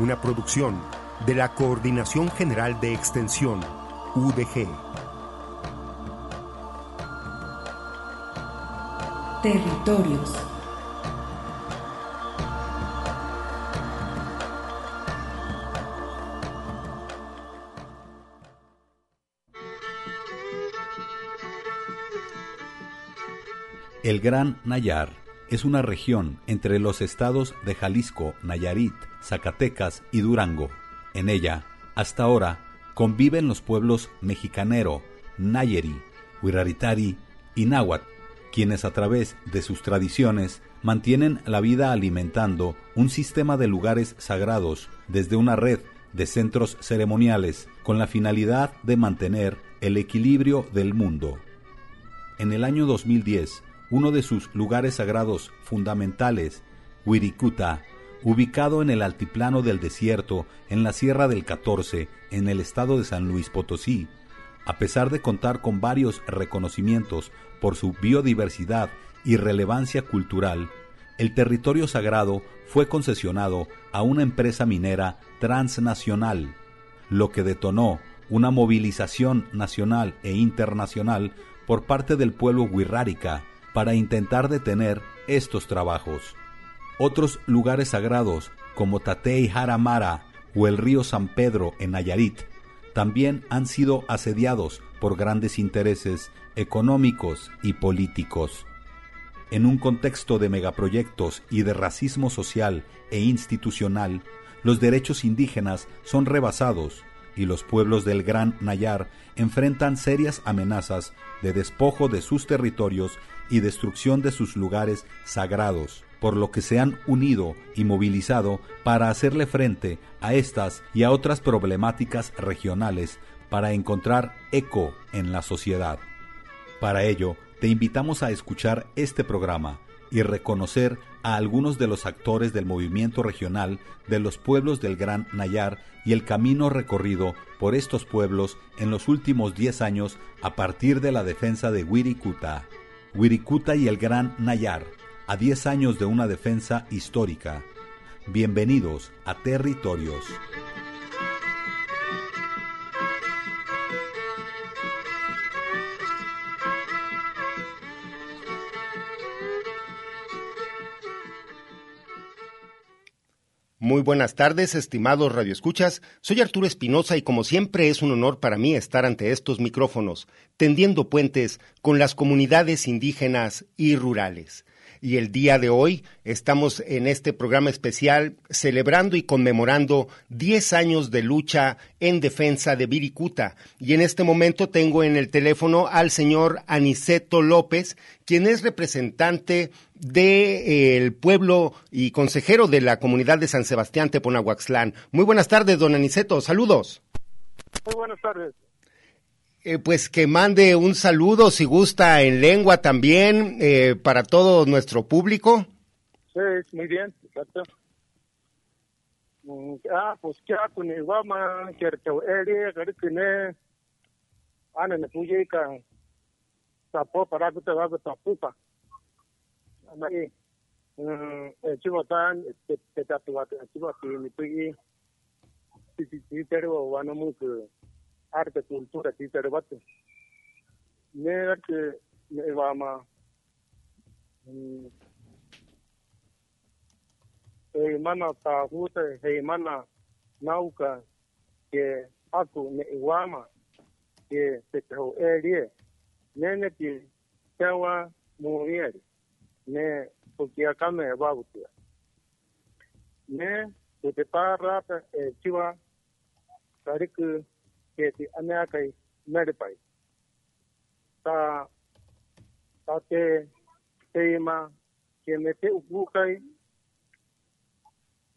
Una producción de la Coordinación General de Extensión, UDG. Territorios. El Gran Nayar es una región entre los estados de Jalisco, Nayarit, Zacatecas y Durango. En ella, hasta ahora, conviven los pueblos mexicanero, Nayeri, Huiraritari y Náhuatl, quienes a través de sus tradiciones mantienen la vida alimentando un sistema de lugares sagrados desde una red de centros ceremoniales con la finalidad de mantener el equilibrio del mundo. En el año 2010, uno de sus lugares sagrados fundamentales, Wirikuta, ubicado en el altiplano del desierto en la Sierra del 14, en el estado de San Luis Potosí, a pesar de contar con varios reconocimientos por su biodiversidad y relevancia cultural, el territorio sagrado fue concesionado a una empresa minera transnacional, lo que detonó una movilización nacional e internacional por parte del pueblo wixárika para intentar detener estos trabajos. Otros lugares sagrados, como Tatey Jaramara o el río San Pedro en Nayarit, también han sido asediados por grandes intereses económicos y políticos. En un contexto de megaproyectos y de racismo social e institucional, los derechos indígenas son rebasados y los pueblos del Gran Nayar enfrentan serias amenazas de despojo de sus territorios y destrucción de sus lugares sagrados, por lo que se han unido y movilizado para hacerle frente a estas y a otras problemáticas regionales para encontrar eco en la sociedad. Para ello, te invitamos a escuchar este programa y reconocer a algunos de los actores del movimiento regional de los pueblos del Gran Nayar y el camino recorrido por estos pueblos en los últimos 10 años a partir de la defensa de Wirikuta. Wirikuta y el Gran Nayar, a 10 años de una defensa histórica. Bienvenidos a Territorios. Muy buenas tardes, estimados radioescuchas. Soy Arturo Espinosa y como siempre es un honor para mí estar ante estos micrófonos, tendiendo puentes con las comunidades indígenas y rurales. Y el día de hoy estamos en este programa especial celebrando y conmemorando 10 años de lucha en defensa de Viricuta. Y en este momento tengo en el teléfono al señor Aniceto López, quien es representante del eh, pueblo y consejero de la comunidad de San Sebastián Teponahuaxlán. Muy buenas tardes, don Aniceto. Saludos. Muy buenas tardes. Eh, pues que mande un saludo, si gusta, en lengua también, eh, para todo nuestro público. Sí, muy bien, exacto. Mm, Ah, pues ya con el guama, que te eri, que te ne, ana ne puye ka, tapo para que te va a tapupa. Amai, chivo tan, te te tatua, chivo que ni puye, si si si pero bueno que arte cultura ti tere bate. Ne ke me va ma e mana ta hute he mana nauka ke aku me iwama ke te tau e rie. Ne ne ki tewa mūrieri. Ne tuki a kame va wautia. Ne te te e tiwa tariku ke te anea kai mere pai. Tā, tā te te ima ke me te upukai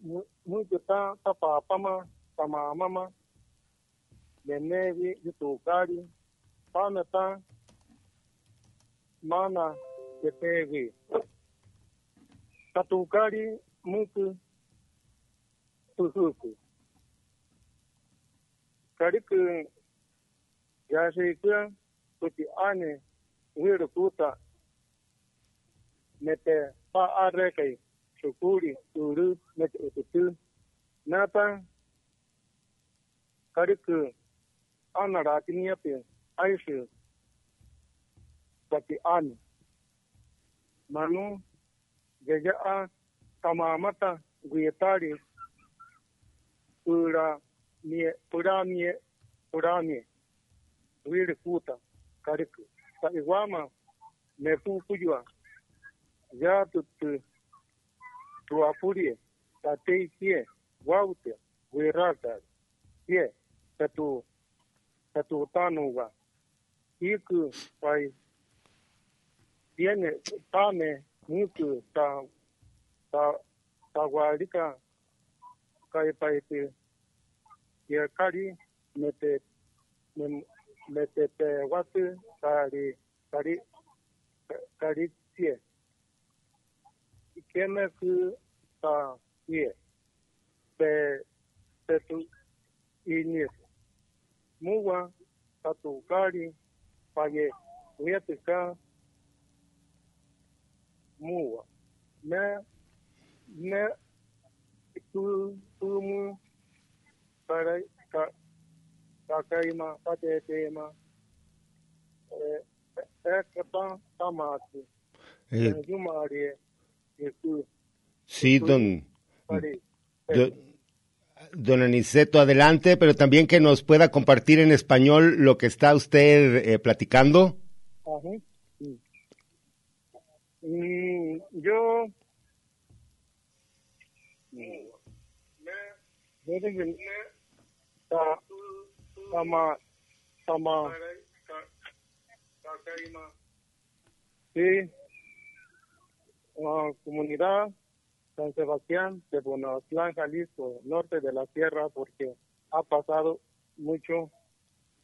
mui te tā tā pāpama tā māmama me nevi i tō pāna tā māna te pēwi. Ta tō kāri mūtu tūhūku. karikun ya shi kuyan kuti ane wiru kuta mete pa arekai shukuri turu mete ututu natan karikun ana rakiniyapi aishu kuti ane manu jaja'a tamamata guyetari tura mie pura mie pura mie. Wiri kuta kariku. Ta iwama me pu kujua ya tu tu tu apurie ta te kie waute wirata kie ta tu ta tu tanuga iku pai tiene tame mutu ta ta ta guarika kai pai te ya kari me te me me te te watu kari kari kari tie. Ikeme ku ta tie. Te te tu ini muwa ta tu kari paye uyate ka muwa me me tu tu mu ka kakaima ekata tamati Eh, sí, don, don Aniceto, adelante, pero también que nos pueda compartir en español lo que está usted eh, platicando. Ajá. Sí. Mm, yo me ta tama tama sí la comunidad San Sebastián de Bonatlán, Jalisco, norte de la sierra, porque ha pasado mucho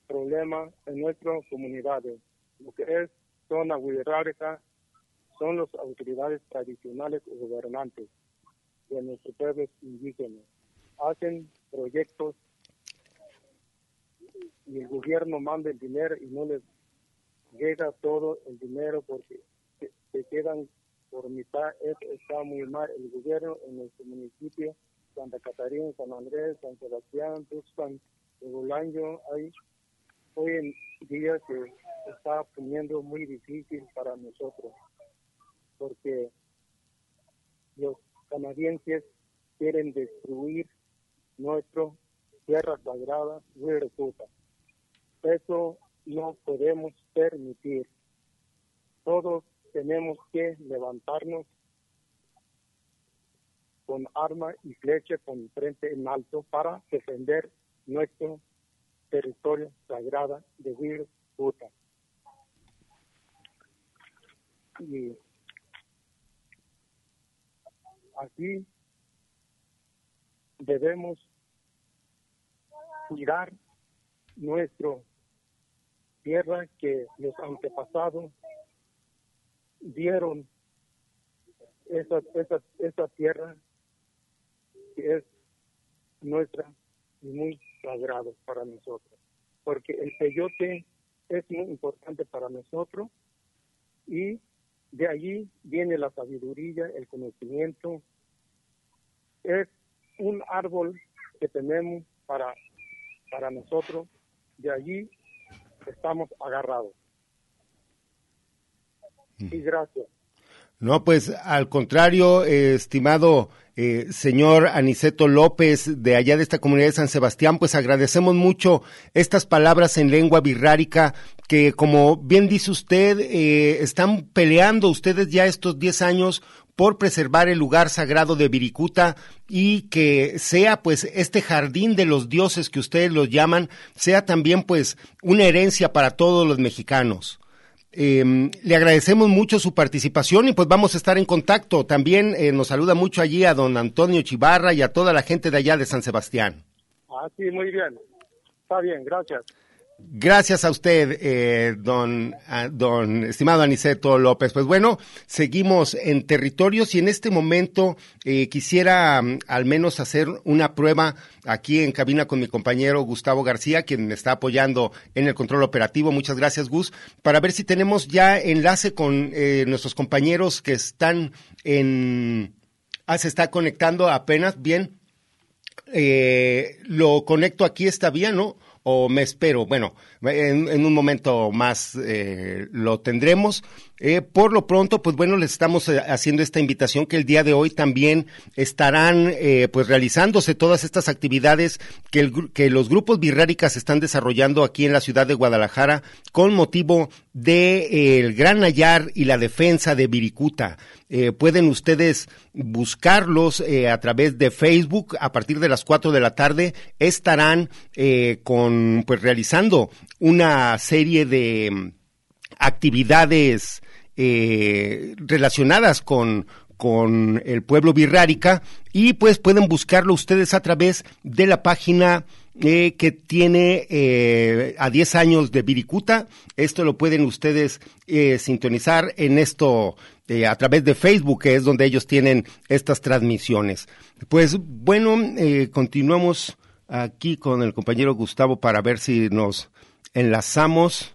problema en nuestras comunidades. Lo que es zona wixárika son las autoridades tradicionales o gobernantes de nuestros pueblos indígenas. Hacen proyectos y el gobierno manda el dinero y no les llega todo el dinero porque se, quedan por mitad. Eso está muy mal. El gobierno en nuestro municipio, Santa Catarina, San Andrés, San Sebastián, Tuxpan, Bolaño, hay hoy en día se está poniendo muy difícil para nosotros porque los canadienses quieren destruir nuestra tierra sagrada, Huiraputa. Eso no podemos permitir. Todos tenemos que levantarnos con arma y flecha con frente en alto para defender nuestro territorio sagrado de Huiraputa. Y aquí debemos cuidar nuestro tierra que los antepasados dieron esa, esa, esa tierra es nuestra y muy sagrado para nosotros. Porque el peyote es muy importante para nosotros y de allí viene la sabiduría, el conocimiento. Es un árbol que tenemos para, para nosotros. De allí estamos agarrados. Y gracias. No, pues al contrario, eh, estimado eh, señor Aniceto López, de allá de esta comunidad de San Sebastián, pues agradecemos mucho estas palabras en lengua birrárica que, como bien dice usted, eh, están peleando ustedes ya estos 10 años por preservar el lugar sagrado de Viricuta y que sea pues este jardín de los dioses que ustedes lo llaman, sea también pues una herencia para todos los mexicanos. Eh, le agradecemos mucho su participación y pues vamos a estar en contacto. También eh, nos saluda mucho allí a don Antonio Chivarra y a toda la gente de allá de San Sebastián. Ah, sí, muy bien. Está bien, gracias. Gracias a usted, eh, don, a, don estimado Aniceto López. Pues bueno, seguimos en territorios y en este momento eh, quisiera um, al menos hacer una prueba aquí en cabina con mi compañero Gustavo García, quien me está apoyando en el control operativo. Muchas gracias, Gus, para ver si tenemos ya enlace con eh, nuestros compañeros que están en... Ah, se está conectando apenas, bien. lo conecto aquí esta vía, ¿no? O me espero. Bueno, en, en un momento más eh, lo tendremos. Eh, por lo pronto, pues bueno, les estamos eh, haciendo esta invitación que el día de hoy también estarán eh, pues realizándose todas estas actividades que, los grupos birráricas están desarrollando aquí en la ciudad de Guadalajara con motivo de el Gran Nayar y la defensa de Viricuta. pueden ustedes buscarlos a través de Facebook a partir de las 4 de la tarde. Estarán con pues realizando una serie de actividades eh, relacionadas con, con el pueblo birrárica y pues pueden buscarlo ustedes a través de la página eh, que tiene eh, a 10 años de Viricuta. Esto lo pueden ustedes eh, sintonizar en esto eh, a través de Facebook, que es donde ellos tienen estas transmisiones. Pues bueno, eh, continuamos aquí con el compañero Gustavo para ver si nos enlazamos.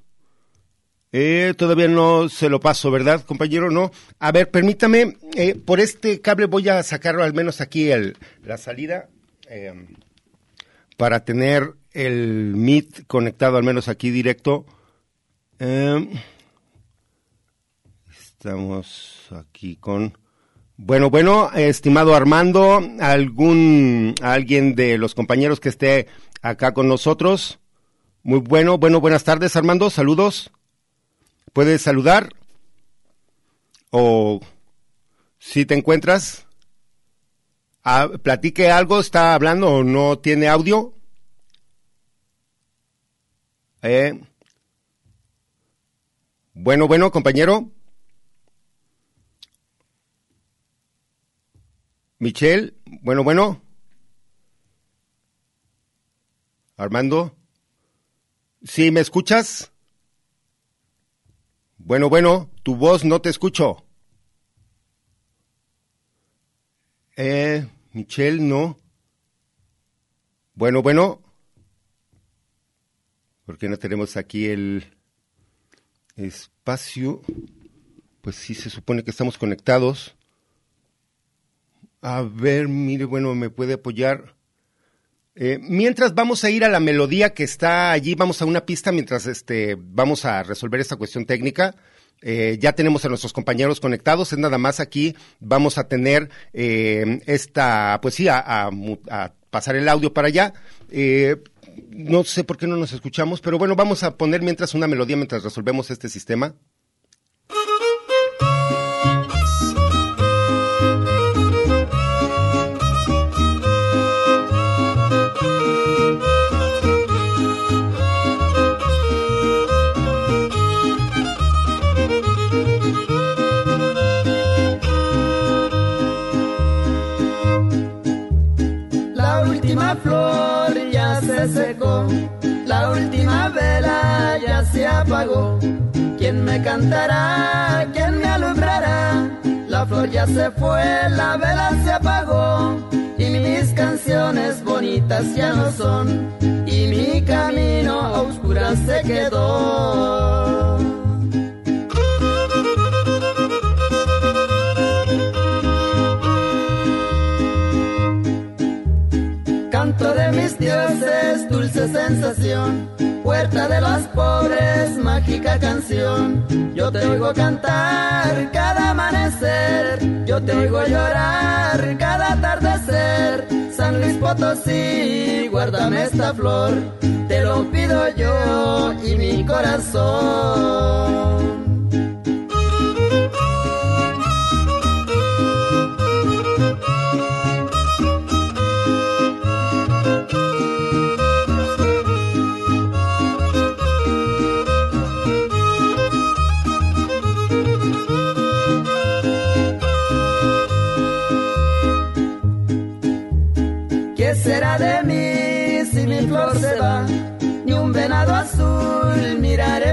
Eh, todavía no se lo paso, ¿verdad, compañero? No. A ver, permítame, eh, por este cable voy a sacarlo al menos aquí el, la salida eh, para tener el Meet conectado al menos aquí directo. Eh, estamos aquí con... Bueno, bueno, estimado Armando, algún alguien de los compañeros que esté acá con nosotros. Muy bueno, bueno, buenas tardes, Armando, saludos. ¿Puedes saludar? O si te encuentras, platique algo, está hablando o no tiene audio. Eh. Bueno, bueno, compañero. Michelle, bueno, bueno. Armando. ¿Sí me escuchas? Bueno, bueno, tu voz no te escucho. Eh, Michelle, no. Bueno, bueno. ¿Por qué no tenemos aquí el espacio? Pues sí, se supone que estamos conectados. A ver, mire, bueno, me puede apoyar. Eh, mientras vamos a ir a la melodía que está allí, vamos a una pista mientras este, vamos a resolver esta cuestión técnica. Eh, ya tenemos a nuestros compañeros conectados, es nada más aquí vamos a tener eh, esta, pues sí, a, a, pasar el audio para allá. Eh, no sé por qué no nos escuchamos, pero bueno, vamos a poner mientras una melodía mientras resolvemos este sistema. Se fue, la vela se apagó y mis canciones bonitas ya no son y mi camino a oscuras se quedó. canto de mi mis dioses, dulce sensación, puerta de los pobres, mágica canción. Yo te oigo cantar cada amanecer, yo te oigo llorar cada atardecer. San Luis Potosí, guárdame esta flor, te lo pido yo y mi corazón.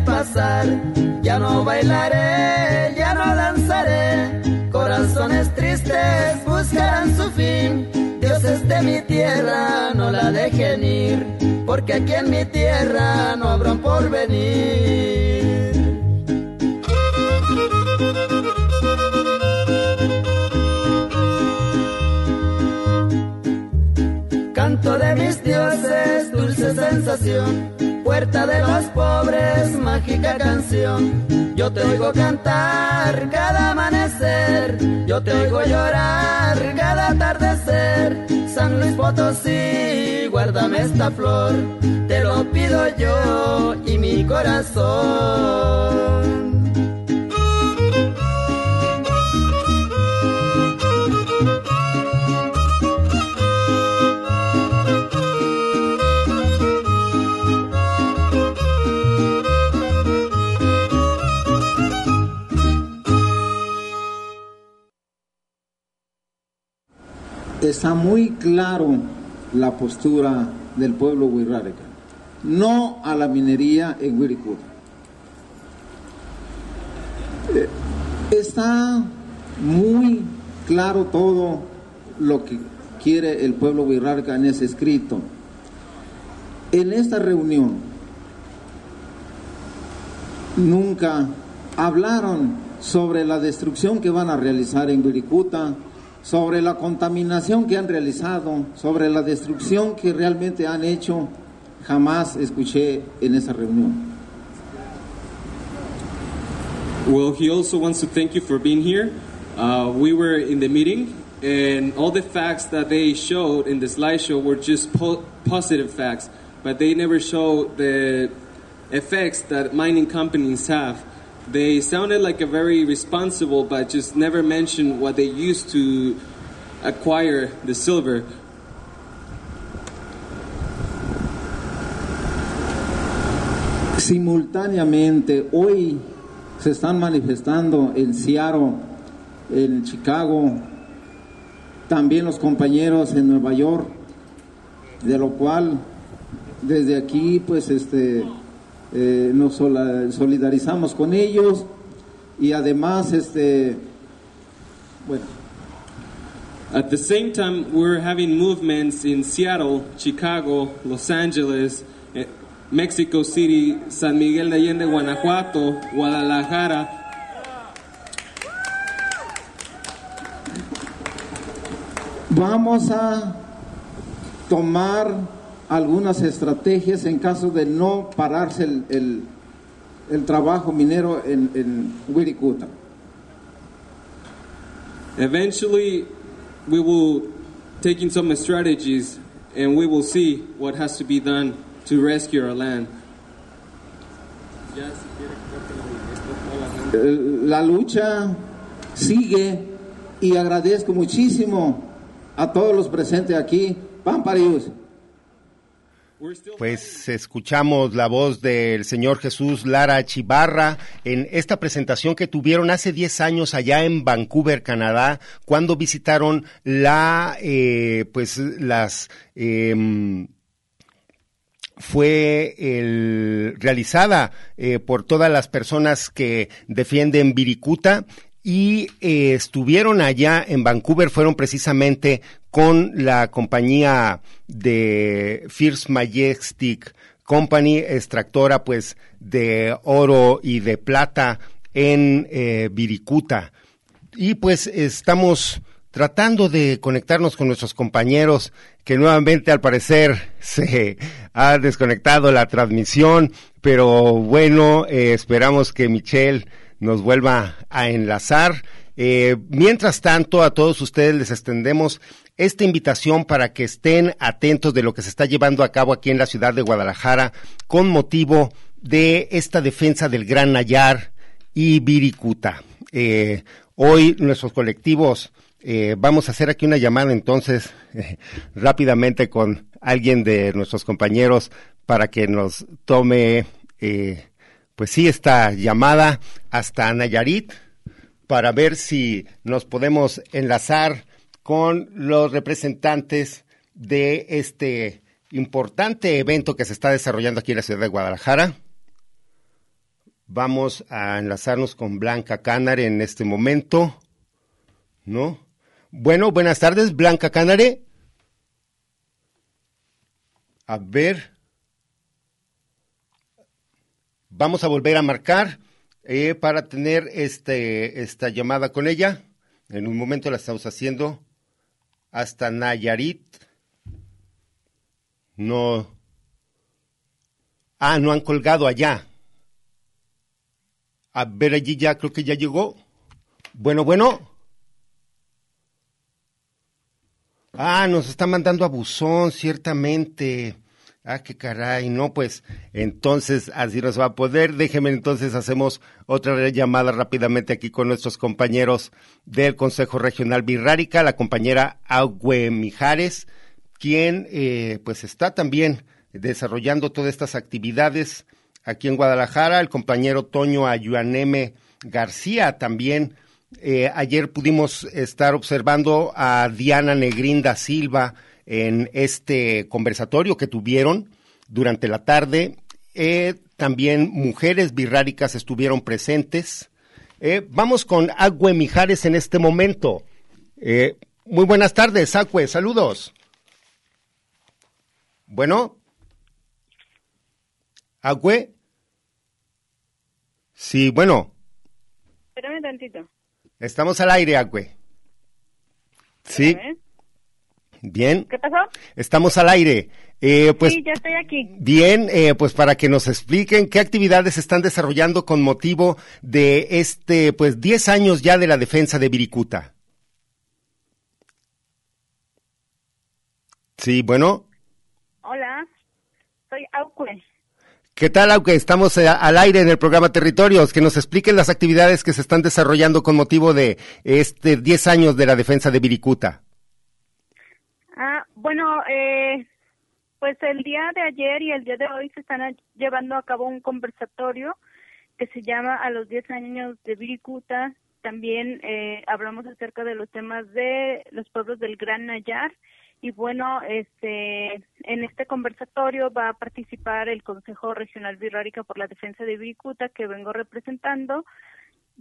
Pasar. Ya no bailaré, ya no danzaré. Corazones tristes buscarán su fin. Dioses de mi tierra no la dejen ir, porque aquí en mi tierra no habrá un porvenir. de mis dioses, dulce sensación, puerta de los pobres, mágica canción. Yo te oigo cantar cada amanecer, yo te oigo llorar cada atardecer. San Luis Potosí, guárdame esta flor, te lo pido yo y mi corazón. Está muy claro la postura del pueblo huirrárica. No a la minería en Wirikuta. Eh, está muy claro todo lo que quiere el pueblo huirrárica en ese escrito. En esta reunión nunca hablaron sobre la destrucción que van a realizar en Wirikuta, sobre la contaminación que han realizado, sobre la destrucción que realmente han hecho, jamás escuché en esa reunión. Well, he also wants to thank you for being here. Uh, we were in the meeting, and all the facts that they showed in the slideshow were just po positive facts, but they never showed the effects that mining companies have they sounded like a very responsible, but just never mentioned what they used to acquire the silver. Simultáneamente, hoy se están manifestando en Seattle, en Chicago, también los compañeros en Nueva York, de lo cual desde aquí, pues, este, eh, nos solidarizamos con ellos y además, este, bueno. At the same time, we're having movements in Seattle, Chicago, Los Angeles, eh, Mexico City, San Miguel de Allende, Guanajuato, Guadalajara. Vamos a tomar algunas estrategias en caso de no pararse el, el, el trabajo minero en, en Wirikuta. Eventually, we will take in some strategies and we will see what has to be done to rescue our land. La lucha sigue y agradezco muchísimo a todos los presentes aquí. Pan para ellos. Pues escuchamos la voz del señor Jesús Lara Chibarra en esta presentación que tuvieron hace 10 años allá en Vancouver, Canadá, cuando visitaron la, eh, pues las, em, fue el, realizada eh, por todas las personas que defienden Viricuta y eh, estuvieron allá en Vancouver, fueron precisamente con la compañía de First Majestic Company, extractora pues de oro y de plata en eh, Viricuta. Y pues estamos tratando de conectarnos con nuestros compañeros que nuevamente al parecer se ha desconectado la transmisión, pero bueno, eh, esperamos que Michelle nos vuelva a enlazar. Eh, mientras tanto, a todos ustedes les extendemos esta invitación para que estén atentos de lo que se está llevando a cabo aquí en la ciudad de Guadalajara con motivo de esta defensa del Gran Nayar y Viricuta. Eh, hoy nuestros colectivos eh, vamos a hacer aquí una llamada entonces rápidamente con alguien de nuestros compañeros para que nos tome, pues sí, esta llamada hasta Nayarit para ver si nos podemos enlazar con los representantes de este importante evento que se está desarrollando aquí en la ciudad de Guadalajara. Vamos a enlazarnos con Blanca Canare en este momento. ¿No? Bueno, buenas tardes, Blanca Canare. A ver. Vamos a volver a marcar eh, para tener este, esta llamada con ella. En un momento la estamos haciendo hasta Nayarit. No. Ah, no han colgado allá. A ver, allí ya creo que ya llegó. Bueno, bueno. Ah, nos está mandando a buzón, ciertamente. Ah, qué caray, no, pues entonces así nos va a poder. Déjeme entonces hacemos otra llamada rápidamente aquí con nuestros compañeros del Consejo Regional Birrárica, la compañera Agüe Mijares, quien eh, pues está también desarrollando todas estas actividades aquí en Guadalajara, el compañero Toño Ayuaneme García también. Eh, ayer pudimos estar observando a Diana Negrinda Silva, en este conversatorio que tuvieron durante la tarde. Eh, también mujeres birráricas estuvieron presentes. Eh, vamos con Agüe Mijares en este momento. Eh, muy buenas tardes, Agüe, saludos. Bueno. Agüe. Sí, bueno. Espérame tantito. Estamos al aire, Agüe. Sí. Bien. ¿Qué pasó? Estamos al aire. Eh, pues, sí, ya estoy aquí. Bien, eh, pues para que nos expliquen qué actividades se están desarrollando con motivo de este, pues 10 años ya de la defensa de Viricuta. Sí, bueno. Hola, soy Auque. ¿Qué tal, Auque? Estamos eh, al aire en el programa Territorios. Que nos expliquen las actividades que se están desarrollando con motivo de este 10 años de la defensa de Viricuta. Bueno, eh, pues el día de ayer y el día de hoy se están llevando a cabo un conversatorio que se llama A los 10 años de Viricuta. También eh, hablamos acerca de los temas de los pueblos del Gran Nayar. Y bueno, este, en este conversatorio va a participar el Consejo Regional Birrárica por la Defensa de Viricuta, que vengo representando.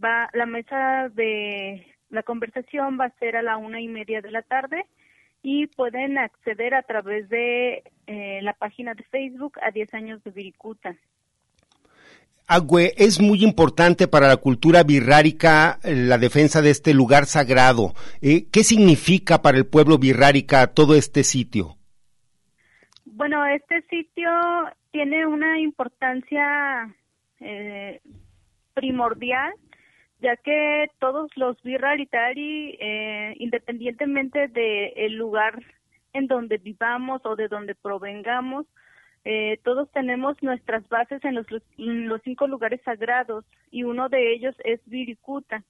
Va, la mesa de la conversación va a ser a la una y media de la tarde y pueden acceder a través de eh, la página de Facebook a 10 años de Viricuta. Agüe, es muy importante para la cultura birrárica eh, la defensa de este lugar sagrado. Eh, ¿Qué significa para el pueblo birrárica todo este sitio? Bueno, este sitio tiene una importancia primordial ya que todos los birraritari, eh, independientemente del el lugar en donde vivamos o de donde provengamos, eh, todos tenemos nuestras bases en los, los cinco lugares sagrados y uno de ellos es Viricuta.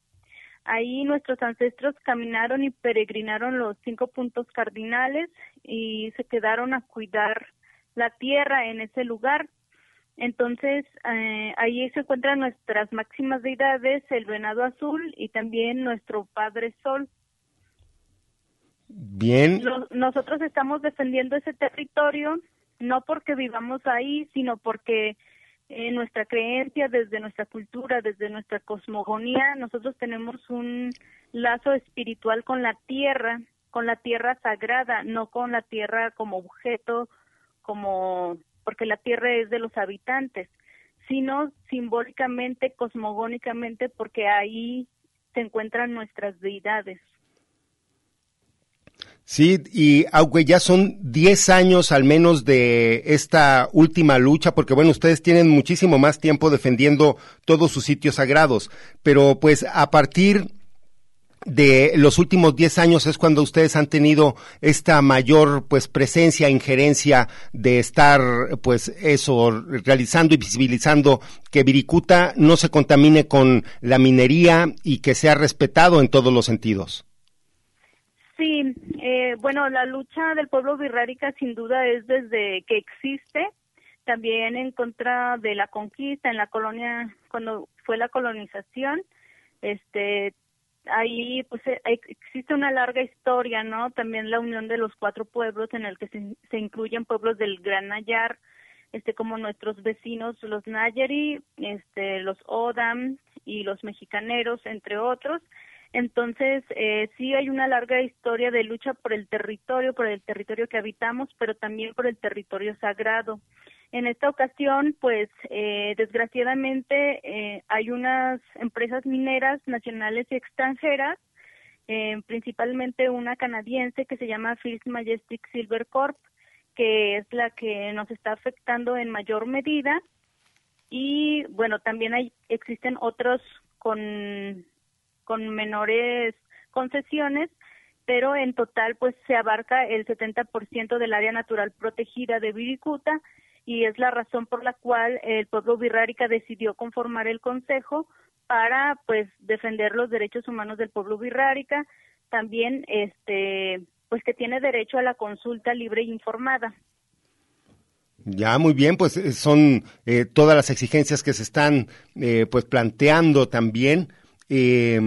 Ahí nuestros ancestros caminaron y peregrinaron los cinco puntos cardinales y se quedaron a cuidar la tierra en ese lugar entonces, eh, ahí se encuentran nuestras máximas deidades, el venado azul y también nuestro Padre Sol. Bien. nosotros estamos defendiendo ese territorio no porque vivamos ahí, sino porque en nuestra creencia, desde nuestra cultura, desde nuestra cosmogonía, nosotros tenemos un lazo espiritual con la tierra, con la tierra sagrada, no con la tierra como objeto, como porque la tierra es de los habitantes, sino simbólicamente, cosmogónicamente, porque ahí se encuentran nuestras deidades. Sí, y aunque ya son 10 años al menos de esta última lucha, porque bueno, ustedes tienen muchísimo más tiempo defendiendo todos sus sitios sagrados, pero pues a partir de los últimos 10 años es cuando ustedes han tenido esta mayor pues presencia, injerencia de estar pues eso realizando y visibilizando que Viricuta no se contamine con la minería y que sea respetado en todos los sentidos. Sí, eh, bueno, la lucha del pueblo birrárica sin duda es desde que existe, también en contra de la conquista en la colonia, cuando fue la colonización, este, ahí pues eh, existe una larga historia, ¿no? También la unión de los cuatro pueblos en el que se, se incluyen pueblos del Gran Nayar, este como nuestros vecinos los Nayari, este los Odam y los mexicaneros entre otros entonces, eh, sí hay una larga historia de lucha por el territorio, por el territorio que habitamos, pero también por el territorio sagrado. En esta ocasión, pues, eh, desgraciadamente, eh, hay unas empresas mineras nacionales y extranjeras, eh, principalmente una canadiense que se llama First Majestic Silver Corp, que es la que nos está afectando en mayor medida. Y bueno, también hay, existen otros con con menores concesiones, pero en total pues se abarca el 70% del área natural protegida de Viricuta y es la razón por la cual el pueblo birrárica decidió conformar el consejo para pues defender los derechos humanos del pueblo birrárica, también este pues que tiene derecho a la consulta libre e informada. Ya, muy bien, pues eh, son eh, todas las exigencias que se están eh, pues planteando también eh,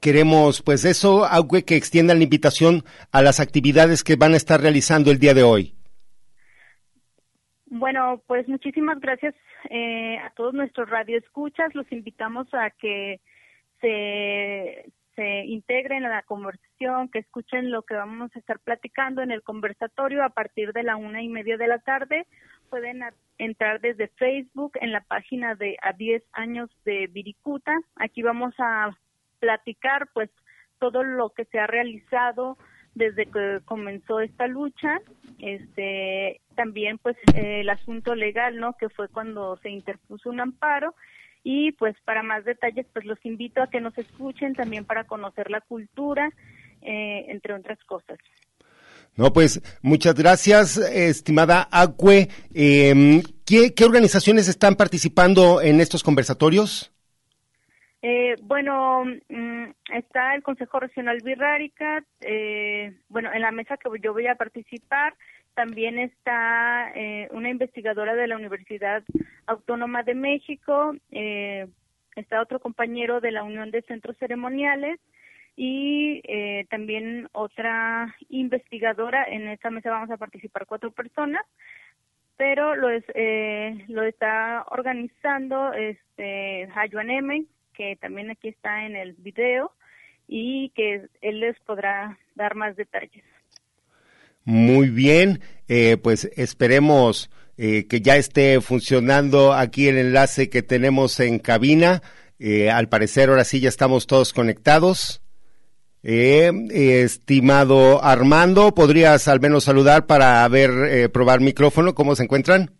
queremos, pues eso, que extiendan la invitación a las actividades que van a estar realizando el día de hoy. Bueno, pues muchísimas gracias eh, a todos nuestros radioescuchas. Los invitamos a que se, se integren a la conversación, que escuchen lo que vamos a estar platicando en el conversatorio a partir de la una y media de la tarde. Pueden entrar desde Facebook en la página de A 10 años de Viricuta. Aquí vamos a platicar pues todo lo que se ha realizado desde que comenzó esta lucha, este también pues el asunto legal, ¿no? Que fue cuando se interpuso un amparo y pues para más detalles pues los invito a que nos escuchen también para conocer la cultura, eh, entre otras cosas. No, pues muchas gracias, estimada Acue. Eh, ¿qué, ¿Qué organizaciones están participando en estos conversatorios? Eh, bueno, mm, está el Consejo Regional Birrárica, eh, bueno, en la mesa que yo voy a participar, también está eh, una investigadora de la Universidad Autónoma de México, eh, está otro compañero de la Unión de Centros Ceremoniales, y eh, también otra investigadora. En esta mesa vamos a participar cuatro personas, pero lo es eh, lo está organizando este Hayuan M, que también aquí está en el video y que él les podrá dar más detalles. Muy bien, eh, pues esperemos eh, que ya esté funcionando aquí el enlace que tenemos en cabina. Eh, al parecer ahora sí ya estamos todos conectados. Eh, estimado Armando, ¿podrías al menos saludar para ver, eh, probar micrófono? ¿Cómo se encuentran?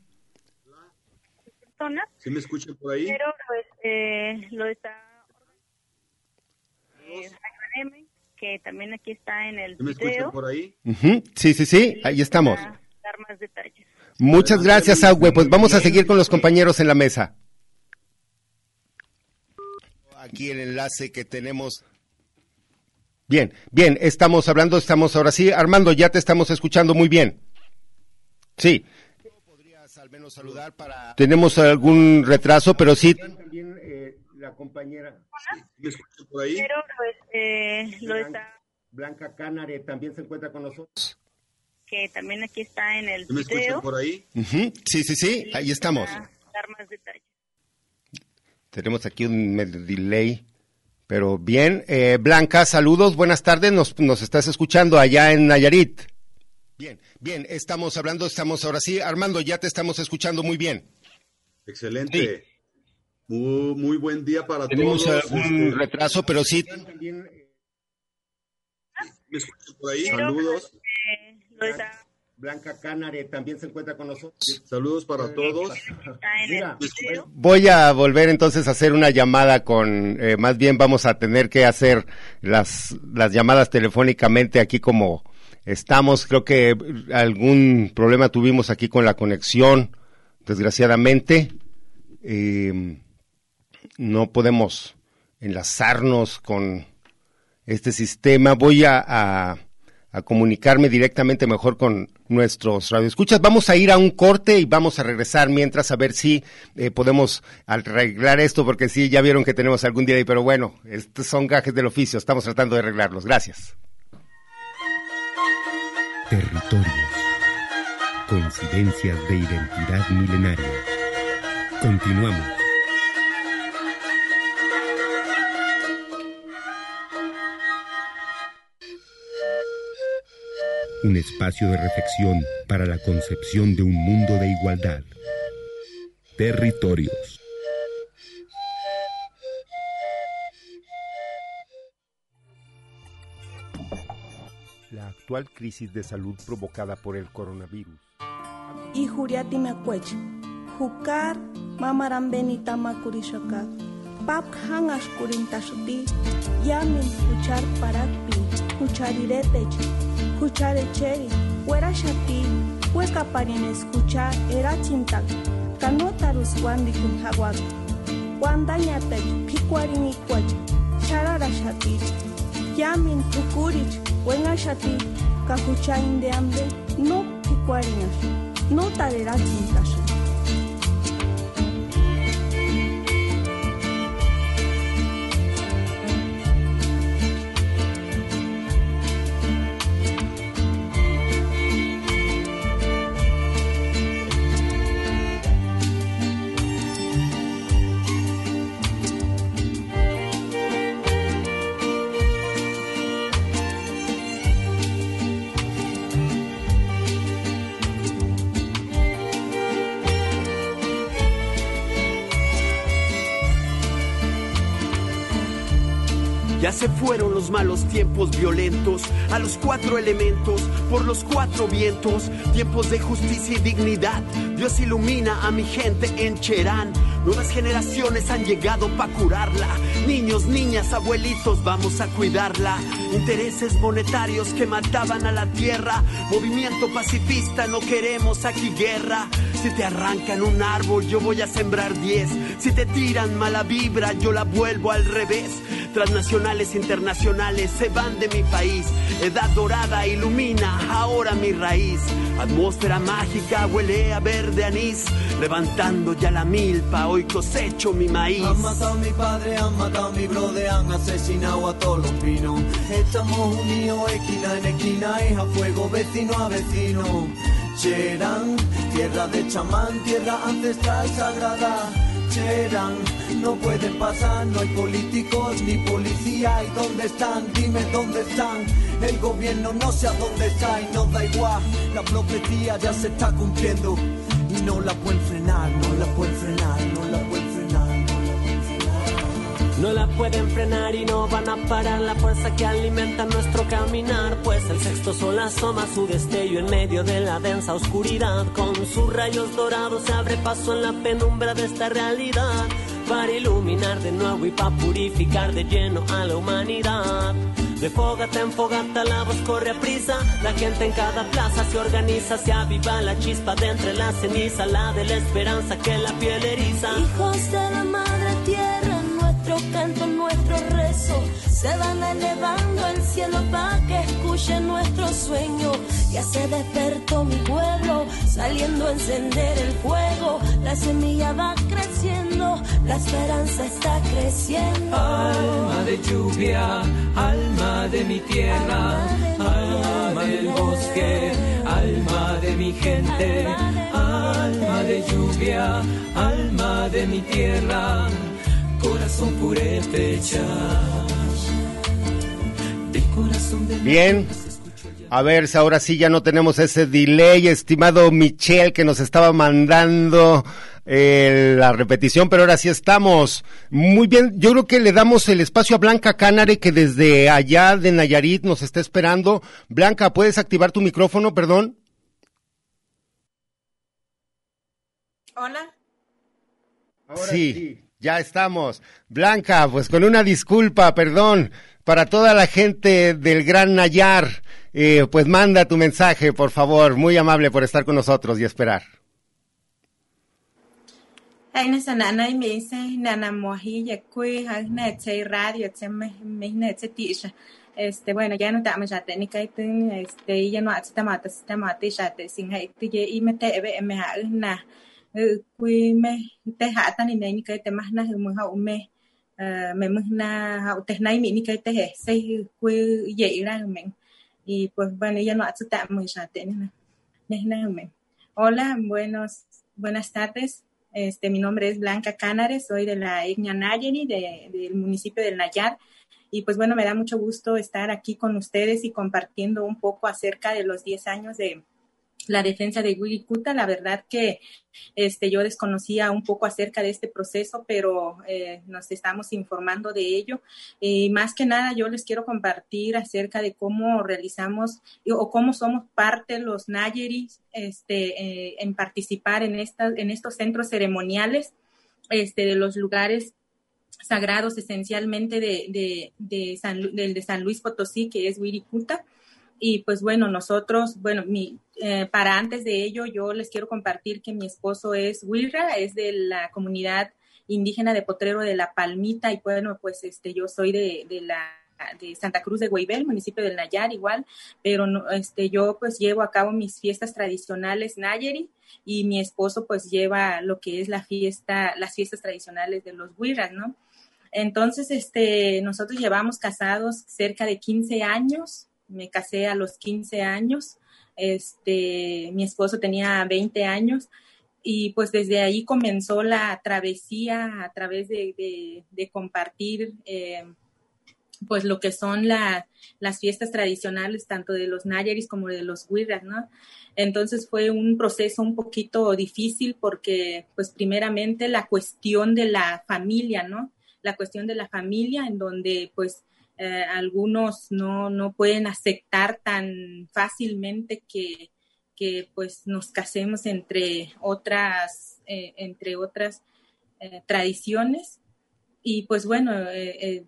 ¿Sí me escuchan por ahí? Pero pues, eh, lo está eh, M, que también aquí está en el ¿Sí me video. escuchan por ahí? Sí, sí, sí, ahí estamos. Para dar más detalles. Muchas gracias, Agüe. Pues vamos a seguir con los compañeros en la mesa. Aquí el enlace que tenemos. Bien, bien, estamos hablando, estamos ahora sí. Armando, ya te estamos escuchando muy bien. Sí. ¿Podrías al menos saludar para... Tenemos algún retraso, pero sí. También eh, la compañera ¿Me escuchan por ahí? Pero pues, eh, lo está Blanca Canare también se encuentra con nosotros. que también aquí está en el ¿Sí me escuchan video. por ahí? Ujú, Sí, sí, sí, ahí estamos. Dar más detalles. Tenemos aquí un medio delay, pero bien. Eh, Blanca, saludos, buenas tardes, nos, nos estás escuchando allá en Nayarit. Bien, bien, estamos hablando, estamos ahora sí. Armando, ya te estamos escuchando muy bien. Excelente. Muy, muy buen día para Tenemos todos. algún Este, retraso, pero sí. ¿Me escuchan por ahí? Pero, Saludos. eh, Blanca Canare también se encuentra con nosotros. Saludos para todos. Mira. Voy a volver entonces a hacer una llamada con, eh, más bien vamos a tener que hacer las, las llamadas telefónicamente aquí como estamos. Creo que algún problema tuvimos aquí con la conexión, desgraciadamente. Eh, no podemos enlazarnos con este sistema. Voy a comunicarme directamente mejor con nuestros radioescuchas. Vamos a ir a un corte y vamos a regresar mientras a ver si eh, podemos arreglar esto, porque sí, ya vieron que tenemos algún día ahí, pero bueno, estos son gajes del oficio, estamos tratando de arreglarlos. Gracias. Territorios. Coincidencias de identidad milenaria. Continuamos. Un espacio de reflexión para la concepción de un mundo de igualdad. Territorios. Actual crisis de salud provocada por el coronavirus y Juriati Mekwech. Jukar mamaran benita makurishaka. Pap hangash kurintashuti. Yamin huchar parakpi. Huchariretech. Hucharecheri. Huera shati. Hueca parin escuchar era chintal. Canotarus wandi kun hawag. Wanda nyatech. Pikwarin ikwach. Sharara shati. Yamin tukurich. Wenga shati. Kahucha inde ambe. No pikwarinas. No tarera chintash. Se fueron los malos tiempos violentos, a los cuatro elementos, por los cuatro vientos, tiempos de justicia y dignidad. Dios ilumina a mi gente en Cherán. Nuevas generaciones han llegado para curarla. Niños, niñas, abuelitos, vamos a cuidarla. Intereses monetarios que mataban a la tierra. Movimiento pacifista, no queremos aquí guerra. Si te arrancan un árbol, yo voy a sembrar diez. Si te tiran mala vibra, yo la vuelvo al revés. Transnacionales, internacionales se van de mi país. Edad dorada ilumina ahora mi raíz. Atmósfera mágica huele a verde anís. Levantando ya la milpa, hoy cosecho mi maíz. Han matado a mi padre, han matado a mi brother, han asesinado a todos los pinos. Estamos unidos esquina en esquina, es a fuego, vecino a vecino. Cherán, tierra de chamán, tierra ancestral sagrada. Cherán, no pueden pasar, no hay políticos ni policía. ¿Y dónde están? Dime dónde están. El gobierno no sé a dónde está y nos da igual. La profecía ya se está cumpliendo y no la pueden frenar, no la pueden frenar, no la pueden frenar. No la pueden frenar y no van a parar la fuerza que alimenta nuestro caminar. Pues el sexto sol asoma su destello en medio de la densa oscuridad. Con sus rayos dorados se abre paso en la penumbra de esta realidad. Para iluminar de nuevo y para purificar de lleno a la humanidad. De fogata en fogata la voz corre a prisa. La gente en cada plaza se organiza, se aviva la chispa de entre la ceniza, la de la esperanza que la piel eriza. Hijos de la madre nuestro canto, nuestro rezo, se van elevando al cielo para que escuche nuestro sueño. Ya se despertó mi pueblo, saliendo a encender el fuego. La semilla va creciendo, la esperanza está creciendo. Alma de lluvia, alma de mi tierra, alma del bosque, alma de mi gente, alma de lluvia, alma de mi tierra, corazón purépecha. De corazón de Bien, A ver si ahora sí ya no tenemos ese delay, estimado Michel, que nos estaba mandando eh, la repetición, pero ahora sí estamos. Muy bien, yo creo que le damos el espacio a Blanca Canare, que desde allá de Nayarit nos está esperando. Blanca, ¿puedes activar tu micrófono, perdón? Hola. sí, ya estamos. Blanca, pues con una disculpa, perdón, para toda la gente del Gran Nayar, eh, pues manda tu mensaje, por favor. Muy amable por estar con nosotros y esperar. Hay una nana y me dice, nana mojilla, cuy, neche radio, me neche tisha. Este, bueno, ya no te amo ya técnica y este, ya no hace tamata, tamata, ya te sin hay, y me te ve, me ha una quy me te hạ ta ni nei cái te mas na mu ha me me mu na ha te nai mi ni cái te he se quy dậy ra mình y pues bueno ya no hace tan muy ya te na Hola, buenos, buenas tardes. Este, mi nombre es Blanca Cánares, soy de la etnia Nayeli, de, del municipio del Nayar. Y pues bueno, me da mucho gusto estar aquí con ustedes y compartiendo un poco acerca de los 10 años de, la defensa de Wirikuta. La verdad que este, yo desconocía un poco acerca de este proceso, pero eh, nos estamos informando de ello. Y más que nada, yo les quiero compartir acerca de cómo realizamos o cómo somos parte los Nayeris este, eh, en participar en, estas, en estos centros ceremoniales este, de los lugares sagrados esencialmente de, de, de, San, del de San Luis Potosí, que es Wirikuta. Y pues bueno, nosotros, bueno, mi, eh, para antes de ello, yo les quiero compartir que mi esposo es Wilra, es de la comunidad indígena de Potrero de la Palmita y bueno, pues este, yo soy de, de la de Santa Cruz de Guaybel, municipio del Nayar igual, pero no, este, yo pues llevo a cabo mis fiestas tradicionales Nayeri y mi esposo pues lleva lo que es la fiesta, las fiestas tradicionales de los Wirras, ¿no? Entonces, este, nosotros llevamos casados cerca de 15 años, me casé a los 15 años, este, mi esposo tenía 20 años y pues desde ahí comenzó la travesía a través de, compartir eh, pues lo que son las fiestas tradicionales tanto de los Nayaris como de los Wirras, ¿no? Entonces fue un proceso un poquito difícil porque pues primeramente la cuestión de la familia, ¿no? La cuestión de la familia en donde pues eh, algunos no, no pueden aceptar tan fácilmente que, que pues nos casemos entre otras, eh, entre otras eh, tradiciones. Y pues bueno,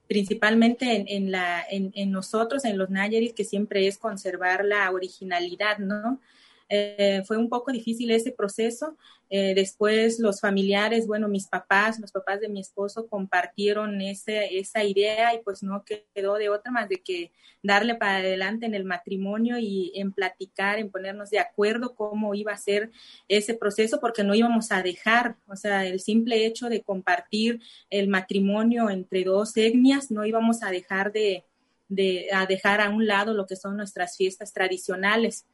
principalmente en, en, la, en, en, nosotros, en los Nayaris, que siempre es conservar la originalidad, ¿no? Eh, fue un poco difícil ese proceso. Eh, después los familiares, bueno, mis papás, los papás de mi esposo compartieron ese, esa idea y pues no quedó de otra más de que darle para adelante en el matrimonio y en platicar, en ponernos de acuerdo cómo iba a ser ese proceso porque no íbamos a dejar, o sea, el simple hecho de compartir el matrimonio entre dos etnias, no íbamos a dejar de, de a dejar a un lado lo que son nuestras fiestas tradicionales.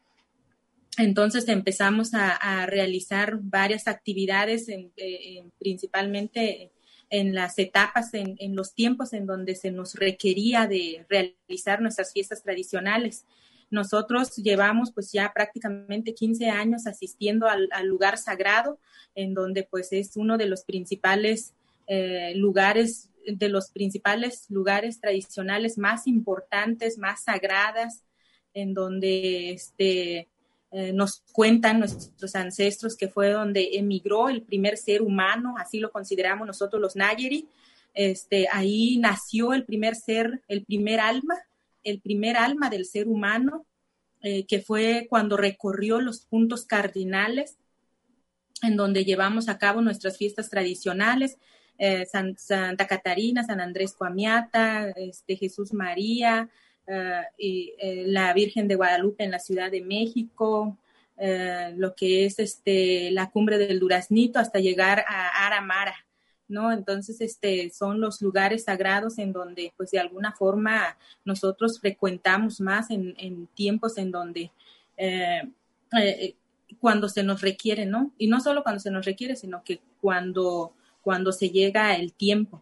Entonces empezamos a, realizar varias actividades, eh, principalmente en las etapas, en, los tiempos en donde se nos requería de realizar nuestras fiestas tradicionales. Nosotros llevamos pues ya prácticamente 15 años asistiendo al, lugar sagrado, en donde pues es uno de los principales eh, lugares, de los principales lugares tradicionales más importantes, más sagradas, en donde este, eh, nos cuentan nuestros ancestros que fue donde emigró el primer ser humano, así lo consideramos nosotros los Nayeri. Este, ahí nació el primer ser, el primer alma, el primer alma del ser humano, eh, que fue cuando recorrió los puntos cardinales en donde llevamos a cabo nuestras fiestas tradicionales, eh, Santa Catarina, San Andrés Coamiata, este, Jesús María, y, eh, la Virgen de Guadalupe en la Ciudad de México, eh, lo que es este, la cumbre del Duraznito hasta llegar a Aramara, ¿no? Entonces, este, son los lugares sagrados en donde, pues, de alguna forma nosotros frecuentamos más en, en tiempos en donde, cuando se nos requiere, ¿no? Y no solo cuando se nos requiere, sino que cuando, cuando se llega el tiempo.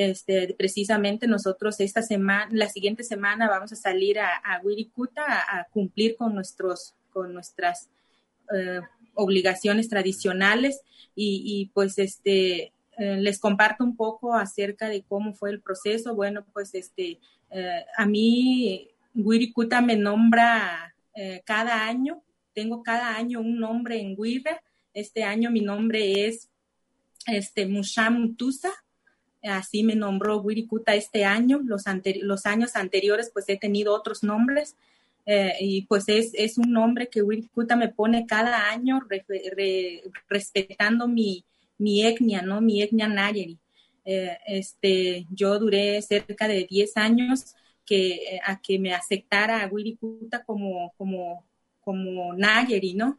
Este, precisamente nosotros esta semana, la siguiente semana vamos a salir a, a Wirikuta a, cumplir con nuestros, con nuestras eh, obligaciones tradicionales y, pues este eh, les comparto un poco acerca de cómo fue el proceso. Bueno, pues este eh, a mí Wirikuta me nombra cada año, tengo cada año un nombre en Wirra. Este año mi nombre es este Musham Tusa, así me nombró Wirikuta este año. Los, los años anteriores pues he tenido otros nombres. Eh, y pues es, es, un nombre que Wirikuta me pone cada año re, re, respetando mi, mi, etnia, ¿no? Mi etnia Nayeri. Eh, este, yo duré cerca de 10 años que, eh, a que me aceptara a Wirikuta como, como, como Nayeri, ¿no?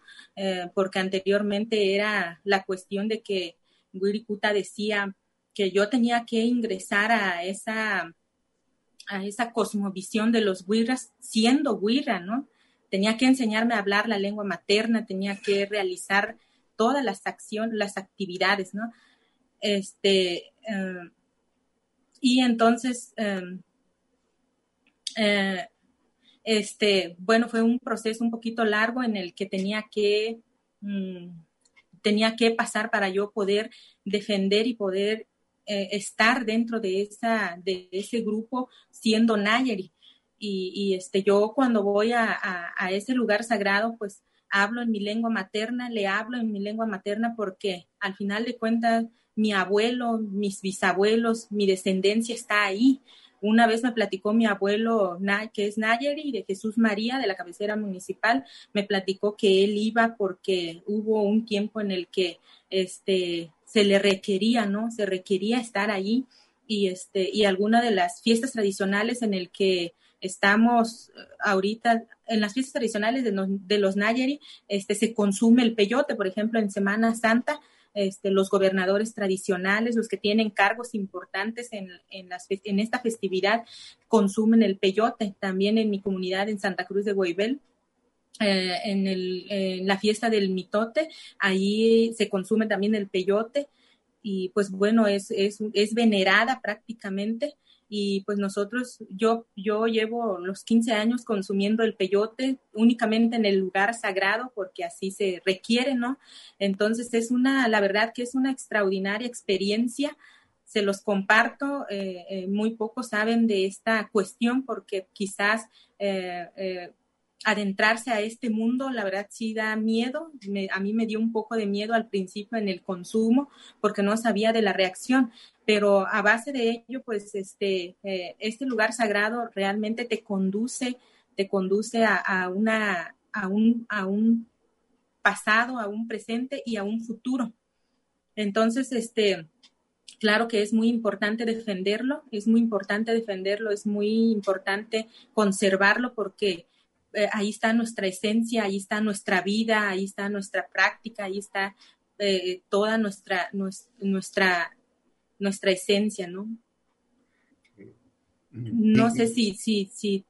porque anteriormente era la cuestión de que Wirikuta decía que yo tenía que ingresar a esa a esa cosmovisión de los huirras siendo huirra, ¿no? Tenía que enseñarme a hablar la lengua materna, tenía que realizar todas las acciones, las actividades, ¿no? Este, eh, y entonces, eh, eh, este, bueno, fue un proceso un poquito largo en el que tenía que, mm, tenía que pasar para yo poder defender y poder eh, estar dentro de, esa, de ese grupo siendo Nayeri. Y, y este, yo cuando voy a, ese lugar sagrado, pues hablo en mi lengua materna, le hablo en mi lengua materna porque al final de cuentas mi abuelo, mis bisabuelos, mi descendencia está ahí. Una vez me platicó mi abuelo, que es Nayeri, de Jesús María, de la cabecera municipal, me platicó que él iba porque hubo un tiempo en el que este, se le requería, ¿no? Se requería estar allí y este y alguna de las fiestas tradicionales en el que estamos eh, ahorita en las fiestas tradicionales de, de los este se consume el peyote, por ejemplo, en Semana Santa este, los gobernadores tradicionales, los que tienen cargos importantes en, en, las, en esta festividad, consumen el peyote. También en mi comunidad en Santa Cruz de Guaybel, eh, en, el, la fiesta del mitote, ahí se consume también el peyote y pues bueno, es, es, es venerada prácticamente y pues nosotros, yo, yo llevo los 15 años consumiendo el peyote únicamente en el lugar sagrado porque así se requiere, ¿no? Entonces es una, la verdad que es una extraordinaria experiencia, se los comparto, eh, eh, muy pocos saben de esta cuestión porque quizás eh adentrarse a este mundo, la verdad sí da miedo. A mí me dio un poco de miedo al principio en el consumo porque no sabía de la reacción, pero a base de ello, pues este, eh, este lugar sagrado realmente te conduce, te conduce a, a, una, a, un, a un pasado, a un presente y a un futuro. Entonces, este, claro que es muy importante defenderlo, es muy importante defenderlo, es muy importante conservarlo porque eh, ahí está nuestra esencia, ahí está nuestra vida, ahí está nuestra práctica, ahí está eh, toda nuestra, nuestra, nuestra esencia, ¿no? No sé si, si, si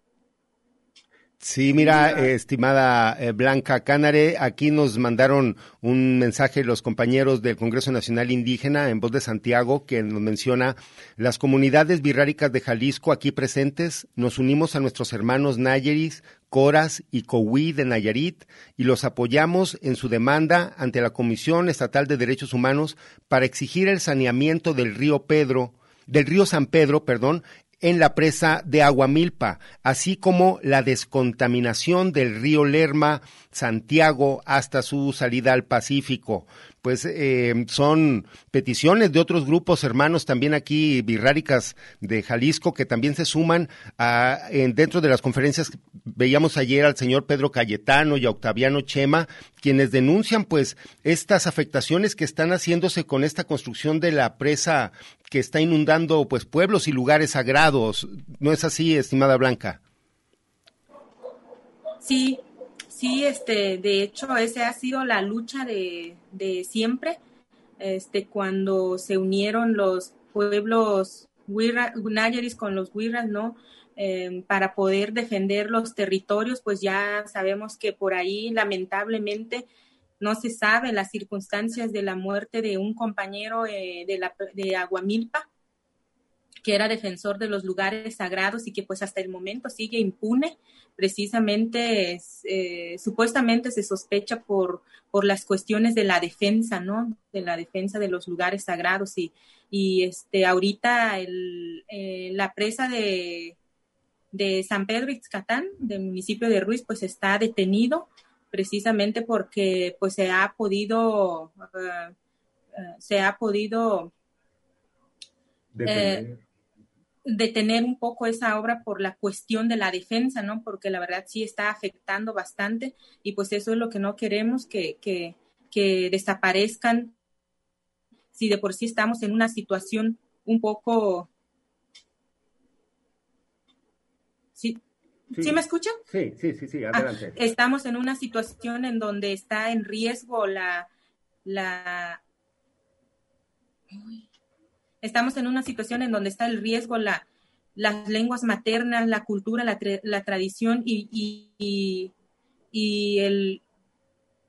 Sí, mira, estimada eh, Blanca Cánare, aquí nos mandaron un mensaje los compañeros del Congreso Nacional Indígena en voz de Santiago que nos menciona las comunidades birráricas de Jalisco aquí presentes, nos unimos a nuestros hermanos Nayeris, Coras y Cowi de Nayarit y los apoyamos en su demanda ante la Comisión Estatal de Derechos Humanos para exigir el saneamiento del río Pedro, del río San Pedro, perdón, en la presa de Aguamilpa, así como la descontaminación del río Lerma, Santiago, hasta su salida al Pacífico pues eh, son peticiones de otros grupos hermanos también aquí birráricas de Jalisco que también se suman a, en, dentro de las conferencias veíamos ayer al señor Pedro Cayetano y a Octaviano Chema quienes denuncian pues estas afectaciones que están haciéndose con esta construcción de la presa que está inundando pues pueblos y lugares sagrados. No es así estimada Blanca Sí, sí, este, de hecho, esa ha sido la lucha de, de siempre, este, cuando se unieron los pueblos Nayaris con los Wirras, ¿no? Eh, para poder defender los territorios, pues ya sabemos que por ahí, lamentablemente, no se sabe las circunstancias de la muerte de un compañero eh, de, la, de Aguamilpa. Que era defensor de los lugares sagrados y que pues hasta el momento sigue impune, precisamente eh, supuestamente se sospecha por, por las cuestiones de la defensa, ¿no? De la defensa de los lugares sagrados y, y este ahorita el, eh, la presa de, de San Pedro Ixcatán, del municipio de Ruiz, pues está detenido precisamente porque pues se ha podido uh, se ha podido eh, detener un poco esa obra por la cuestión de la defensa, ¿no? Porque la verdad sí está afectando bastante y pues eso es lo que no queremos, que, que, que desaparezcan si de por sí estamos en una situación un poco... Sí, ¿Sí, me escuchan? Sí, sí, sí, sí, Ah, adelante. estamos en una situación en donde está en riesgo la, la estamos en una situación en donde está el riesgo la, las lenguas maternas, la cultura, la, la tradición y, y, y, y el,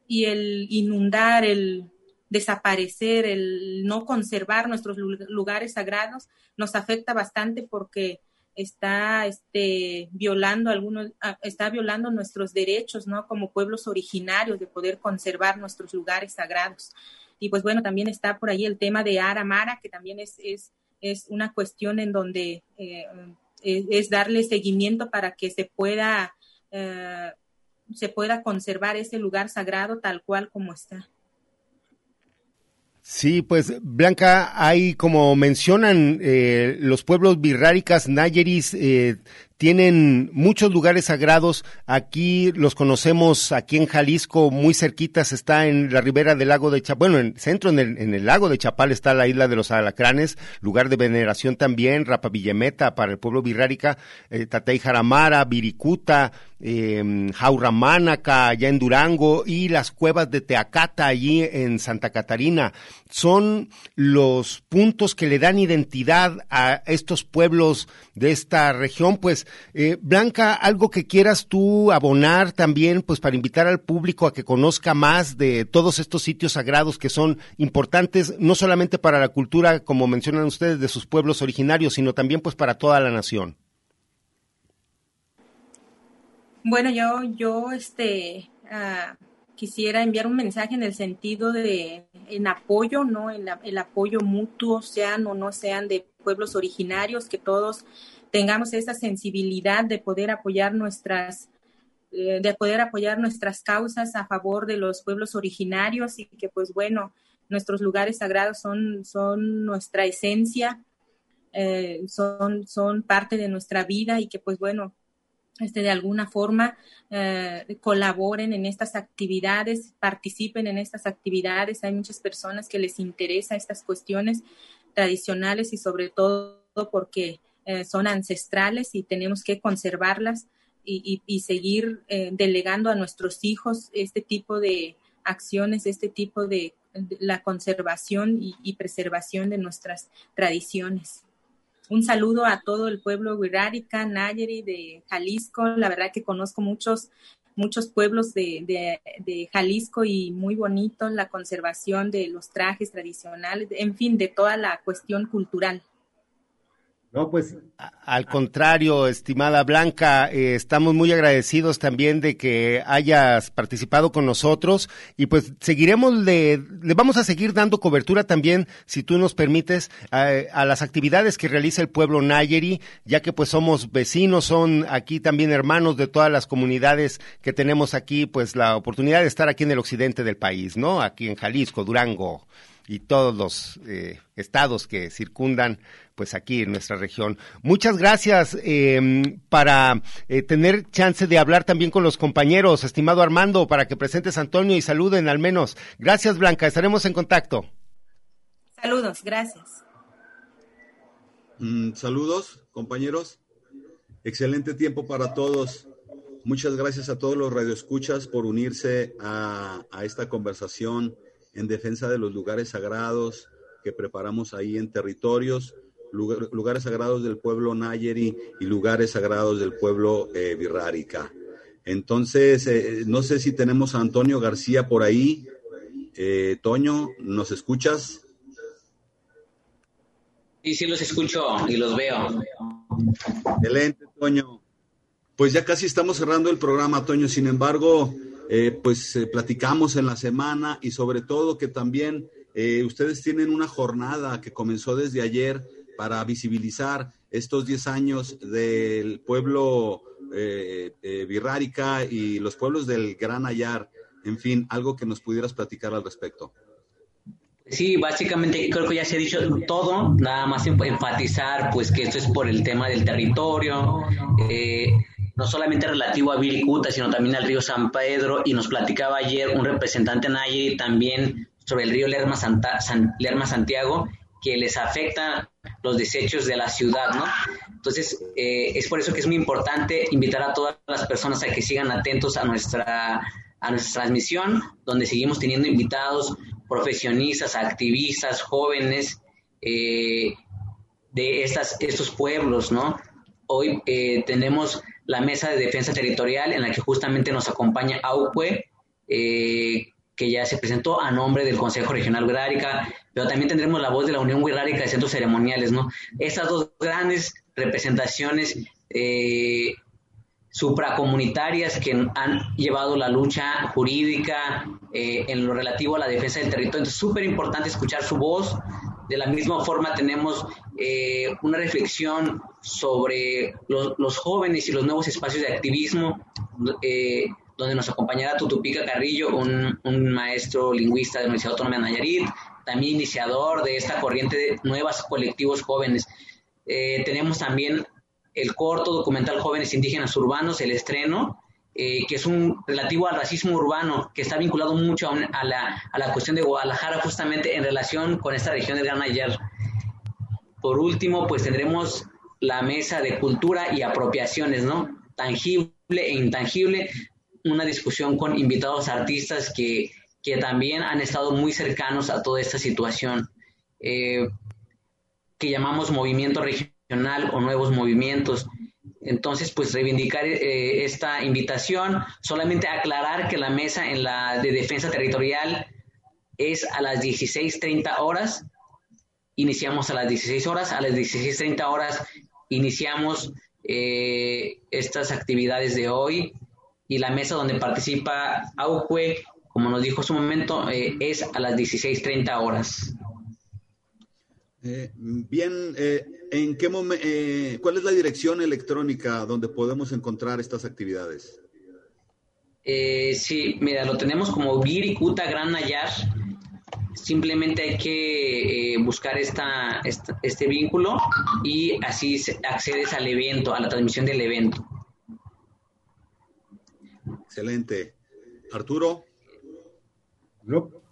y el inundar, el desaparecer, el no conservar nuestros lu- lugares sagrados nos afecta bastante porque está este violando algunos ah, está violando nuestros derechos no como pueblos originarios de poder conservar nuestros lugares sagrados y pues bueno también está por ahí el tema de Aramara que también es es, es una cuestión en donde eh, es, darle seguimiento para que se pueda eh, se pueda conservar ese lugar sagrado tal cual como está. Sí, pues Blanca, hay como mencionan eh, los pueblos birráricas, Nayeris, eh, tienen muchos lugares sagrados. Aquí los conocemos, aquí en Jalisco, muy cerquitas, está en la ribera del lago de Chapal. Bueno, en centro, en el, en el lago de Chapal está la isla de los Alacranes, lugar de veneración también, Rapa Villameta para el pueblo birrárica, eh, Jaramara, Viricuta, eh, Jauramánaca, allá en Durango, y las cuevas de Teacata, allí en Santa Catarina. Son los puntos que le dan identidad a estos pueblos de esta región. Pues, eh, Blanca, algo que quieras tú abonar también, pues para invitar al público a que conozca más de todos estos sitios sagrados que son importantes, no solamente para la cultura, como mencionan ustedes, de sus pueblos originarios, sino también pues para toda la nación. Bueno, yo, yo este, ah, quisiera enviar un mensaje en el sentido de en apoyo, ¿no? En la- el apoyo mutuo, sean o no sean de pueblos originarios, que todos tengamos esa sensibilidad de poder apoyar nuestras eh, de poder apoyar nuestras causas a favor de los pueblos originarios y que pues bueno, nuestros lugares sagrados son, son nuestra esencia, eh, son, son parte de nuestra vida y que pues bueno, este, de alguna forma eh, colaboren en estas actividades, participen en estas actividades. Hay muchas personas que les interesa estas cuestiones tradicionales y sobre todo porque eh, son ancestrales y tenemos que conservarlas y, y- seguir eh, delegando a nuestros hijos este tipo de acciones, este tipo de, la conservación y, preservación de nuestras tradiciones. Un saludo a todo el pueblo Wixárika, Nayeri, de Jalisco. La verdad que conozco muchos, muchos pueblos de, de Jalisco y muy bonito la conservación de los trajes tradicionales, en fin, de toda la cuestión cultural. No, pues al contrario, estimada Blanca, eh, estamos muy agradecidos también de que hayas participado con nosotros y pues seguiremos, le, le vamos a seguir dando cobertura también, si tú nos permites, a, a las actividades que realiza el pueblo Nayeri, ya que pues somos vecinos, son aquí también hermanos de todas las comunidades que tenemos aquí, pues la oportunidad de estar aquí en el occidente del país, ¿no? Aquí en Jalisco, Durango y todos los eh, estados que circundan pues aquí en nuestra región. Muchas gracias eh, para eh, tener chance de hablar también con los compañeros, estimado Armando, para que presentes a Antonio y saluden al menos. Gracias Blanca, estaremos en contacto. Saludos, gracias. Mm, saludos, compañeros. Excelente tiempo para todos. Muchas gracias a todos los radioescuchas por unirse a, a esta conversación en defensa de los lugares sagrados que preparamos ahí en territorios, lugar- lugares sagrados del pueblo Nayeri y lugares sagrados del pueblo eh, Birrárica. Entonces, eh, no sé si tenemos a Antonio García por ahí. Eh, Toño, ¿nos escuchas? Sí, sí los escucho y los veo. Excelente, Toño. Pues ya casi estamos cerrando el programa, Toño. Sin embargo, eh, pues eh, platicamos en la semana y sobre todo que también eh, ustedes tienen una jornada que comenzó desde ayer para visibilizar estos 10 años del pueblo Virrárica y los pueblos del Gran Ayar. En fin, algo que nos pudieras platicar al respecto. Sí, básicamente creo que ya se ha dicho todo, nada más enfatizar pues que esto es por el tema del territorio, eh, no solamente relativo a Viricuta, sino también al río San Pedro, y nos platicaba ayer un representante Nayeri también sobre el río Lerma, Santa, Lerma Santiago, que les afecta los desechos de la ciudad, ¿no? Entonces, eh, es por eso que es muy importante invitar a todas las personas a que sigan atentos a nuestra, a nuestra transmisión, donde seguimos teniendo invitados profesionistas, activistas, jóvenes eh, de estas, estos pueblos, ¿no? Hoy eh, tenemos la mesa de defensa territorial en la que justamente nos acompaña AUPE, eh, que ya se presentó a nombre del Consejo Regional Guerrárica, pero también tendremos la voz de la Unión Guerrárica de Centros Ceremoniales, ¿no? Estas dos grandes representaciones eh, supracomunitarias que han llevado la lucha jurídica eh, en lo relativo a la defensa del territorio. Entonces, súper importante escuchar su voz. De la misma forma, tenemos eh, una reflexión sobre los, jóvenes y los nuevos espacios de activismo, donde nos acompañará Tutupica Carrillo, un, un, maestro lingüista de la Universidad Autónoma de Nayarit, también iniciador de esta corriente de nuevos colectivos jóvenes. tenemos también el corto documental Jóvenes Indígenas Urbanos, el estreno, eh, que es un relativo al racismo urbano, que está vinculado mucho a, la, a, la, cuestión de Guadalajara justamente en relación con esta región del Gran Ayar. Por último, pues tendremos la mesa de cultura y apropiaciones, ¿no? Tangible e intangible, una discusión con invitados artistas que, que también han estado muy cercanos a toda esta situación, eh, que llamamos movimiento regional o nuevos movimientos. Entonces, pues reivindicar eh, esta invitación, solamente aclarar que la mesa en la de defensa territorial es a las 16.30 horas, iniciamos a las 16 horas, a las 16.30 horas iniciamos eh, estas actividades de hoy y la mesa donde participa AUCUE, como nos dijo hace un momento, eh, es a las 16.30 horas. bien, ¿En qué eh, ¿Cuál es la dirección electrónica donde podemos encontrar estas actividades? Eh, sí, mira, lo tenemos como Virikuta Gran Nayar. Simplemente hay que eh, buscar esta, este vínculo y así accedes al evento, a la transmisión del evento. Excelente. Arturo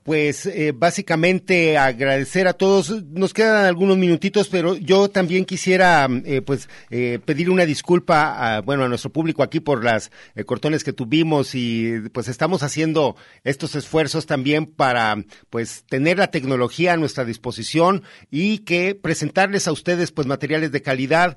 pues eh, básicamente agradecer a todos. Nos quedan algunos minutitos, pero yo también quisiera eh, pues eh, pedir una disculpa a, bueno a nuestro público aquí por las cortones que tuvimos y pues estamos haciendo estos esfuerzos también para pues tener la tecnología a nuestra disposición y que presentarles a ustedes pues materiales de calidad.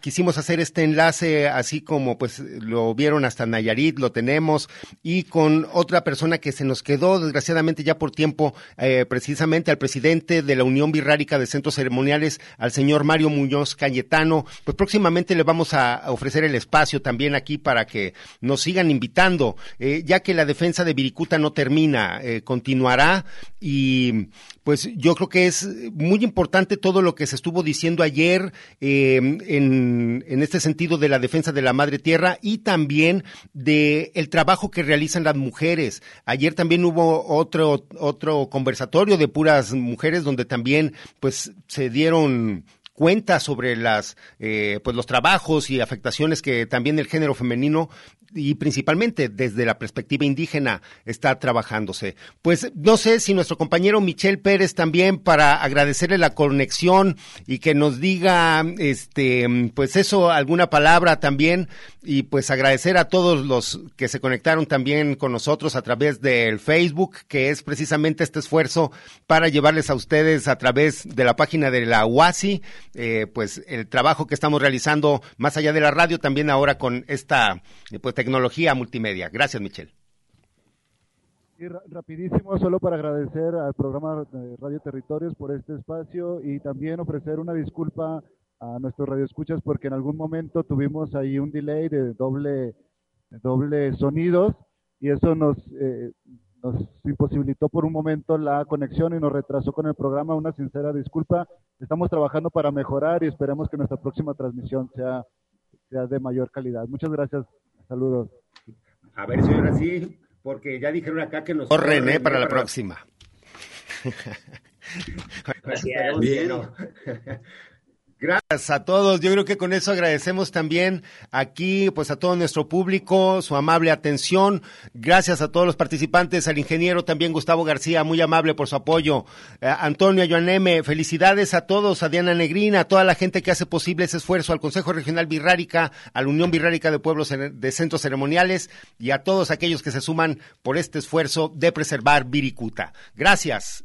quisimos hacer este enlace así como pues lo vieron hasta Nayarit, lo tenemos y con otra persona que se nos quedó desgraciadamente ya por tiempo eh, precisamente al presidente de la Unión Birrárica de Centros Ceremoniales, al señor Mario Muñoz Cayetano. Pues próximamente le vamos a, ofrecer el espacio también aquí para que nos sigan invitando, eh, ya que la defensa de Viricuta no termina, eh, continuará y pues yo creo que es muy importante todo lo que se estuvo diciendo ayer en, en, este sentido de la defensa de la madre tierra y también de el trabajo que realizan las mujeres. Ayer también hubo otro otro, conversatorio de puras mujeres donde también pues se dieron cuenta sobre las eh, pues los trabajos y afectaciones que también el género femenino y principalmente desde la perspectiva indígena está trabajándose. Pues no sé si nuestro compañero Michel Pérez también para agradecerle la conexión y que nos diga este pues eso alguna palabra también y pues agradecer a todos los que se conectaron también con nosotros a través del Facebook, que es precisamente este esfuerzo para llevarles a ustedes a través de la página de la UASI, eh, pues el trabajo que estamos realizando más allá de la radio, también ahora con esta pues, tecnología multimedia. Gracias, Michelle. Y rapidísimo, solo para agradecer al programa de Radio Territorios por este espacio y también ofrecer una disculpa a nuestros radioescuchas porque en algún momento tuvimos ahí un delay de doble, doble sonidos y eso nos, eh, nos imposibilitó por un momento la conexión y nos retrasó con el programa. Una sincera disculpa. Estamos trabajando para mejorar y esperamos que nuestra próxima transmisión sea, sea de mayor calidad. Muchas gracias. Saludos. A ver, señora, sí porque ya dijeron acá que nos corren, ¿eh? Para la próxima. Gracias. Bien. Gracias a todos. Yo creo que con eso agradecemos también aquí, pues a todo nuestro público, su amable atención. Gracias a todos los participantes, al ingeniero también Gustavo García, muy amable por su apoyo. Eh, Antonio Joaneme, felicidades a todos, a Diana Negrina, a toda la gente que hace posible ese esfuerzo, al Consejo Regional Birrárica, a la Unión Birrárica de Pueblos de Centros Ceremoniales y a todos aquellos que se suman por este esfuerzo de preservar Viricuta. Gracias.